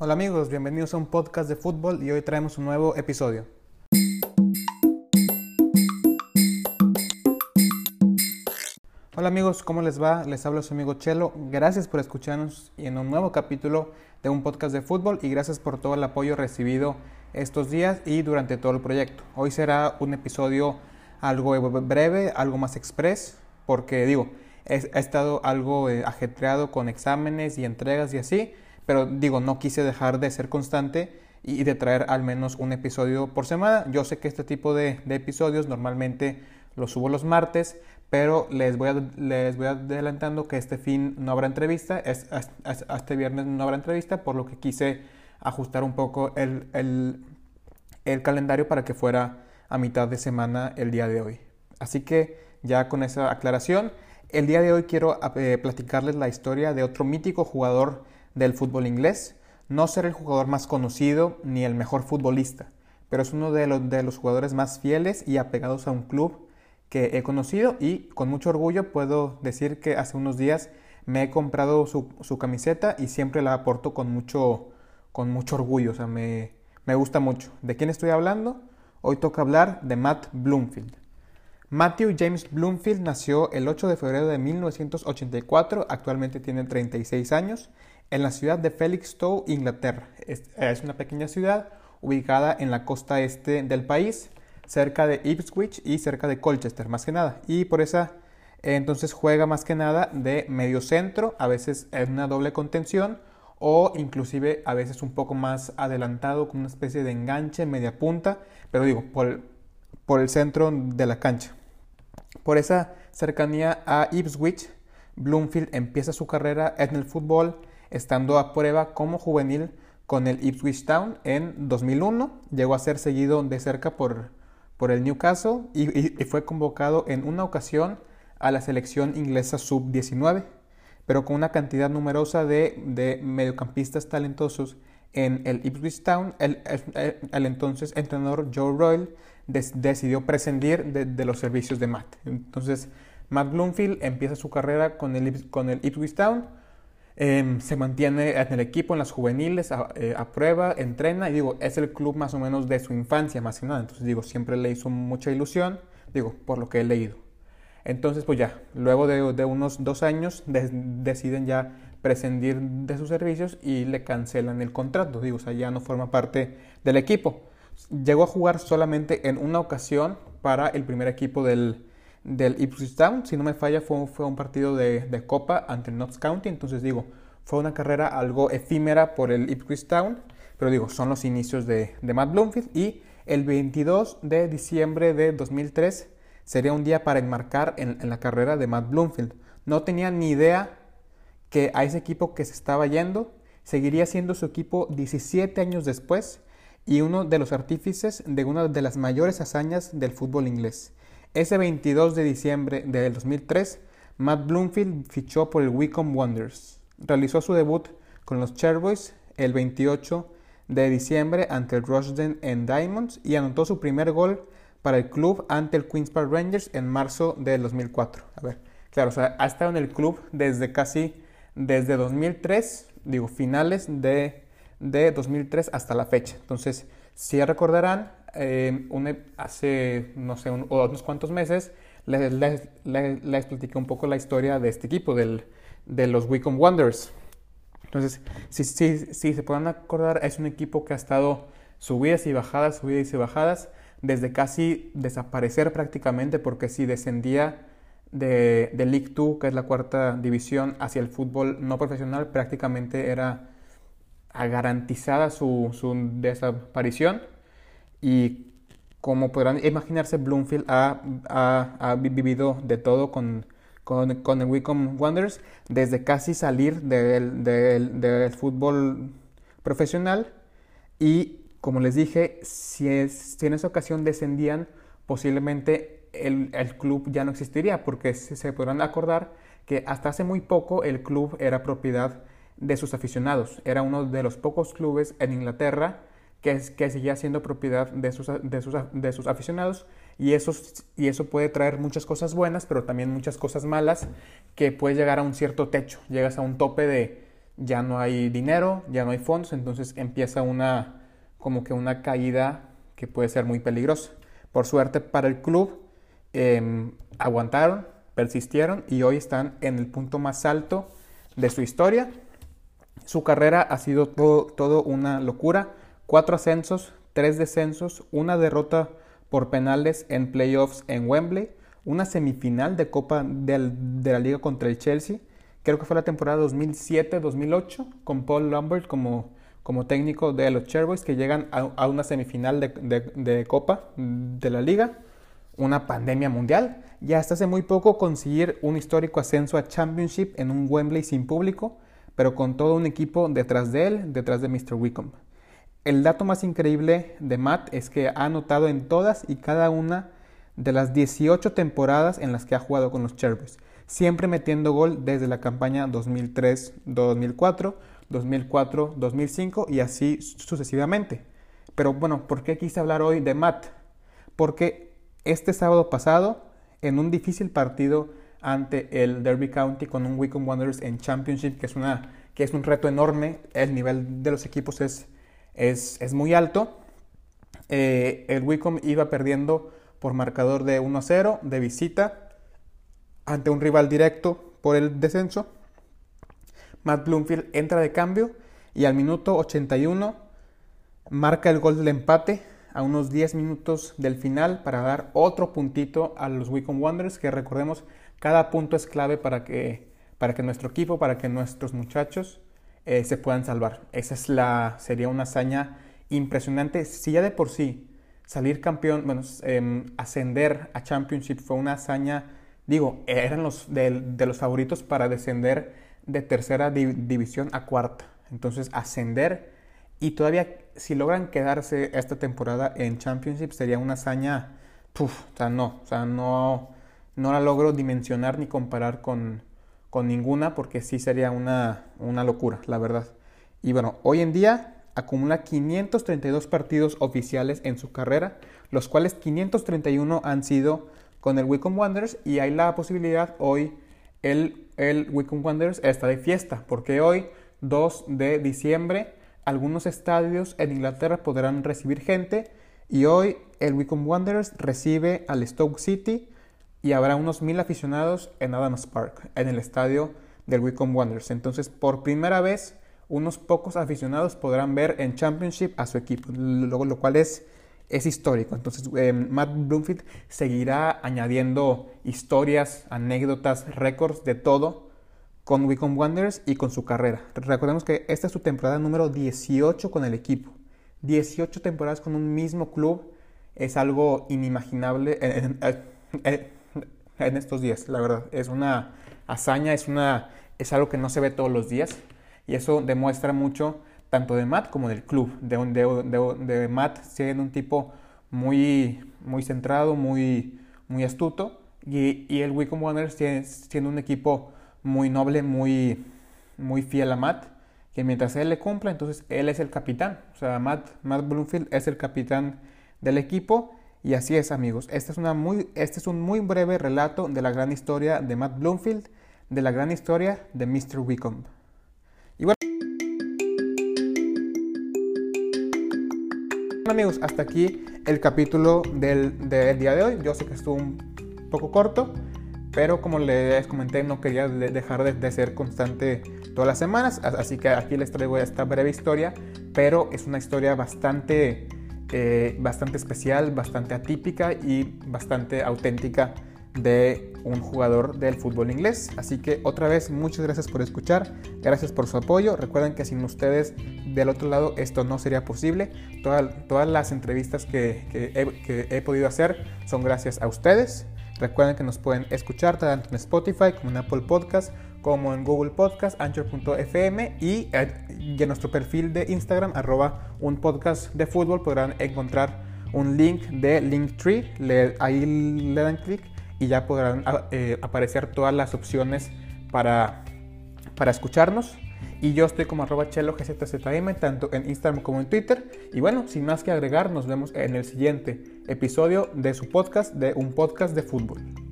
Hola amigos, bienvenidos a un podcast de fútbol y hoy traemos un nuevo episodio. Hola amigos, ¿cómo les va? Les habla su amigo Chelo. Gracias por escucharnos en un nuevo capítulo de un podcast de fútbol y gracias por todo el apoyo recibido estos días y durante todo el proyecto. Hoy será un episodio algo breve, algo más express, porque digo, he, estado algo eh, ajetreado con exámenes y entregas y así, pero digo, no quise dejar de ser constante y de traer al menos un episodio por semana. Yo sé que este tipo de, episodios normalmente los subo los martes, pero les voy, les voy adelantando que este fin no habrá entrevista, es, este viernes no habrá entrevista, por lo que quise ajustar un poco el, el calendario para que fuera a mitad de semana el día de hoy. Así que ya con esa aclaración, el día de hoy quiero eh, platicarles la historia de otro mítico jugador del fútbol inglés. No ser el jugador más conocido ni el mejor futbolista, pero es uno de los, de los jugadores más fieles y apegados a un club que he conocido y con mucho orgullo puedo decir que hace unos días me he comprado su, camiseta y siempre la aporto con mucho, con mucho orgullo, o sea, me, me gusta mucho. ¿De quién estoy hablando? Hoy toca hablar de Matt Bloomfield. Matthew James Bloomfield nació el 8 de febrero de 1984, actualmente tiene 36 años en la ciudad de Felixstowe, Inglaterra. Es, una pequeña ciudad ubicada en la costa este del país, cerca de Ipswich y cerca de Colchester, más que nada. Y por esa, entonces juega más que nada de medio centro, a veces en una doble contención o inclusive a veces un poco más adelantado con una especie de enganche, media punta, pero digo, por por el centro de la cancha. Por esa cercanía a Ipswich, Bloomfield empieza su carrera en el fútbol estando a prueba como juvenil con el Ipswich Town en 2001. Llegó a ser seguido de cerca por, por el Newcastle y, fue convocado en una ocasión a la selección inglesa sub-19, pero con una cantidad numerosa de, mediocampistas talentosos en el Ipswich Town, el, entonces entrenador Joe Royal decidió prescindir de, los servicios de Matt. Entonces, Matt Bloomfield empieza su carrera con el, con el Ipswich Town, Em, se mantiene en el equipo, en las juveniles, eh, a, prueba, entrena y digo, es el club más o menos de su infancia, más que nada. Entonces digo, siempre le hizo mucha ilusión, digo, por lo que he leído. Entonces, pues ya, luego de, unos dos años deciden ya prescindir de sus servicios y le cancelan el contrato, digo, o sea, ya no forma parte del equipo. Llegó a jugar solamente en una ocasión para el primer equipo del, del Ipswich Town. Si no me falla, fue, fue un partido de, Copa ante el Notts County. Entonces digo, fue una carrera algo efímera por el Ipswich Town. Pero digo, son los inicios de, Matt Bloomfield. Y el 22 de diciembre de 2003 sería un día para enmarcar en, en la carrera de Matt Bloomfield. No tenía ni idea que a ese equipo que se estaba yendo seguiría siendo su equipo 17 años después y uno de los artífices de una de las mayores hazañas del fútbol inglés. Ese 22 de diciembre del 2003, Matt Bloomfield fichó por el Wycombe Wonders. Realizó su debut con los Chairboys el 28 de diciembre ante el Rushden en Diamonds y anotó su primer gol para el club ante el Queen's Park Rangers en marzo del 2004. A ver, claro, o sea, ha estado en el club desde casi, desde 2003, digo, finales de, de 2003 hasta la fecha. Entonces, si recordarán, eh, hace, no sé, unos cuantos meses, les, les, les, un poco la historia de este equipo, del, de los Wycombe Wonders. Entonces, si, si, si se pueden acordar, es un equipo que ha estado subidas y bajadas, subidas y bajadas, desde casi desaparecer prácticamente, porque si descendía de, de League 2, que es la cuarta división, hacia el fútbol no profesional, prácticamente era garantizada su, su desaparición y como podrán imaginarse, Bloomfield ha, ha, vivido de todo con, con, con, el Wycombe Wanderers, desde casi salir del, del, fútbol profesional. Y como les dije, si, es, si en esa ocasión descendían, posiblemente el, el, club ya no existiría, porque se podrán acordar que hasta hace muy poco el club era propiedad de sus aficionados, era uno de los pocos clubes en Inglaterra que, que seguía siendo propiedad de sus, de sus, de sus aficionados y eso, y eso puede traer muchas cosas buenas, pero también muchas cosas malas que puedes llegar a un cierto techo, llegas a un tope de, ya no hay dinero, ya no hay fondos, entonces empieza una como que una caída que puede ser muy peligrosa. Por suerte para el club em, aguantaron, persistieron y hoy están en el punto más alto de su historia. Su carrera ha sido todo, todo una locura. Cuatro ascensos, tres descensos, una derrota por penales en playoffs en Wembley, una semifinal de Copa de la Liga contra el Chelsea. Creo que fue la temporada 2007-2008 con Paul Lambert como, técnico de los Chairboys que llegan a, una semifinal de, de, Copa de la Liga. Una pandemia mundial y hasta hace muy poco conseguir un histórico ascenso a Championship en un Wembley sin público, pero con todo un equipo detrás de él, detrás de Mr. Wickham. El dato más increíble de Matt es que ha anotado en todas y cada una de las 18 temporadas en las que ha jugado con los Cherries, siempre metiendo gol desde la campaña 2003-2004, 2004-2005 y así sucesivamente. Pero bueno, ¿por qué quise hablar hoy de Matt? Porque este sábado pasado, en un difícil partido ante el Derby County con un Wycombe Wanderers en Championship, que es, una, que es un reto enorme, el nivel de los equipos es, es, muy alto, eh, el Wycombe iba perdiendo por marcador de 1-0 de visita ante un rival directo por el descenso. Matt Bloomfield entra de cambio y al minuto 81 marca el gol del empate a unos 10 minutos del final para dar otro puntito a los Wycombe Wanderers que recordemos cada punto es clave para que, para que nuestro equipo, para que nuestros muchachos eh, se puedan salvar. Esa es la, sería una hazaña impresionante. Si ya de por sí salir campeón, bueno, em, ascender a Championship fue una hazaña, digo, eran los de, los favoritos para descender de tercera división a cuarta. Entonces, ascender y todavía si logran quedarse esta temporada en Championship sería una hazaña, puf, o sea, no, o sea, no, no la logro dimensionar ni comparar con, con ninguna porque sí sería una, una locura, la verdad. Y bueno, hoy en día acumula 532 partidos oficiales en su carrera, los cuales 531 han sido con el Wycombe Wanderers y hay la posibilidad hoy el, el Wycombe Wanderers está de fiesta, porque hoy 2 de diciembre algunos estadios en Inglaterra podrán recibir gente y hoy el Wycombe Wanderers recibe al Stoke City y habrá unos mil aficionados en Adams Park, en el estadio del Wycombe Wanderers. Entonces, por primera vez unos pocos aficionados podrán ver en Championship a su equipo, lo, lo cual es, es histórico. Entonces, eh, Matt Bloomfield seguirá añadiendo historias, anécdotas, récords de todo con Wycombe Wanderers y con su carrera. Recordemos que esta es su temporada número 18 con el equipo. 18 temporadas con un mismo club es algo inimaginable en estos días, la verdad. Es una hazaña, es, una, es algo que no se ve todos los días. Y eso demuestra mucho tanto de Matt como del club. De, de, de, Matt siendo un tipo muy, muy centrado, muy, muy astuto. Y, y el Wycombe Wanderers siendo un equipo muy noble, muy, muy fiel a Matt. Que mientras él le cumpla, entonces él es el capitán. O sea, Matt, Matt Bloomfield es el capitán del equipo. Y así es, amigos. Este es, una muy, este es un muy breve relato de la gran historia de Matt Bloomfield, de la gran historia de Mr. Wycombe. Y bueno, amigos, hasta aquí el capítulo del, día de hoy. Yo sé que estuvo un poco corto, pero como les comenté, no quería dejar de, ser constante todas las semanas. Así que aquí les traigo esta breve historia, pero es una historia bastante, eh, bastante especial, bastante atípica y bastante auténtica de un jugador del fútbol inglés. Así que otra vez muchas gracias por escuchar, gracias por su apoyo. Recuerden que sin ustedes del otro lado esto no sería posible. todas las entrevistas que, he, podido hacer son gracias a ustedes. Recuerden que nos pueden escuchar tanto en Spotify como en Apple Podcast, como en Google Podcast, Anchor.fm y, en nuestro perfil de Instagram, arroba un podcast de fútbol, podrán encontrar un link de Linktree. ahí le dan clic y ya podrán ah, eh, aparecer todas las opciones para, para escucharnos. Y yo estoy como arroba chelo gzzm, tanto en Instagram como en Twitter. Y bueno, sin más que agregar, nos vemos en el siguiente episodio de su podcast, de un podcast de fútbol.